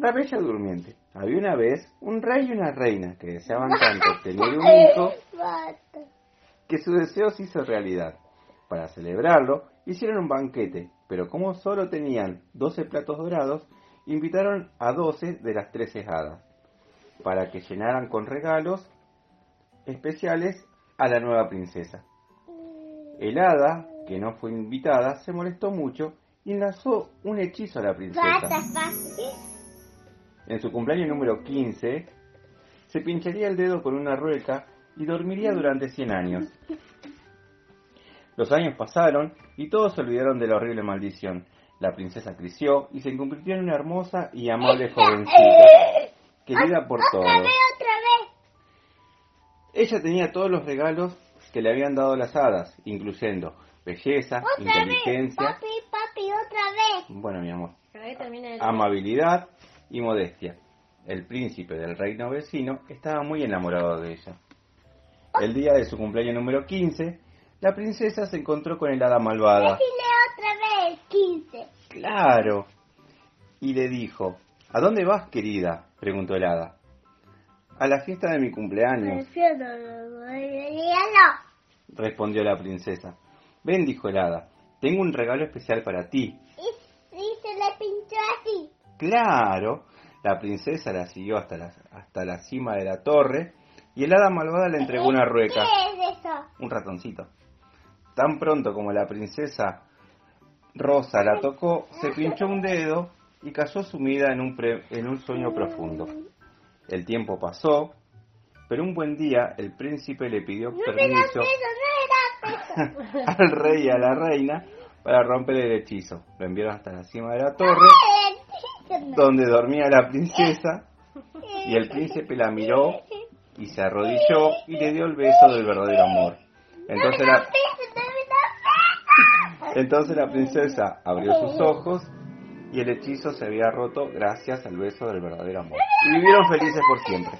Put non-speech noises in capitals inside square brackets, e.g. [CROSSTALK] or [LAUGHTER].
La Bella Durmiente. Había una vez un rey y una reina que deseaban tanto [LAUGHS] tener un hijo que su deseo se hizo realidad. Para celebrarlo, hicieron un banquete, pero como solo tenían 12 platos dorados, invitaron a 12 de las 13 hadas para que llenaran con regalos especiales a la nueva princesa. El hada, que no fue invitada, se molestó mucho y lanzó un hechizo a la princesa. En su cumpleaños número 15, se pincharía el dedo con una rueca y dormiría durante 100 años. Los años pasaron y todos se olvidaron de la horrible maldición. La princesa creció y se convirtió en una hermosa y amable jovencita, querida por todos. Ella tenía todos los regalos que le habían dado las hadas, incluyendo belleza, inteligencia. Papi, papi, otra vez. Bueno, mi amor. Amabilidad y modestia. El príncipe del reino vecino estaba muy enamorado de ella. El día de su cumpleaños número 15, la princesa se encontró con el hada malvada. Otra vez, 15. Claro. Y le dijo, ¿A dónde vas, querida? preguntó el hada. A la fiesta de mi cumpleaños, Prefiero respondió la princesa. Ven, dijo el hada, tengo un regalo especial para ti. Y se le pinchó así. Claro, la princesa la siguió hasta la, hasta la cima de la torre y el hada malvada le entregó una rueca, ¿Qué es eso? un ratoncito. Tan pronto como la princesa Rosa la tocó, se pinchó un dedo y cayó sumida en un, pre- en un sueño profundo. El tiempo pasó, pero un buen día el príncipe le pidió No permiso eso, no [LAUGHS] al rey y a la reina para romper el hechizo. Lo enviaron hasta la cima de la torre, donde dormía la princesa, y el príncipe la miró y se arrodilló y le dio el beso del verdadero amor. Entonces la, entonces la princesa abrió sus ojos y el hechizo se había roto gracias al beso del verdadero amor. Y vivieron felices por siempre.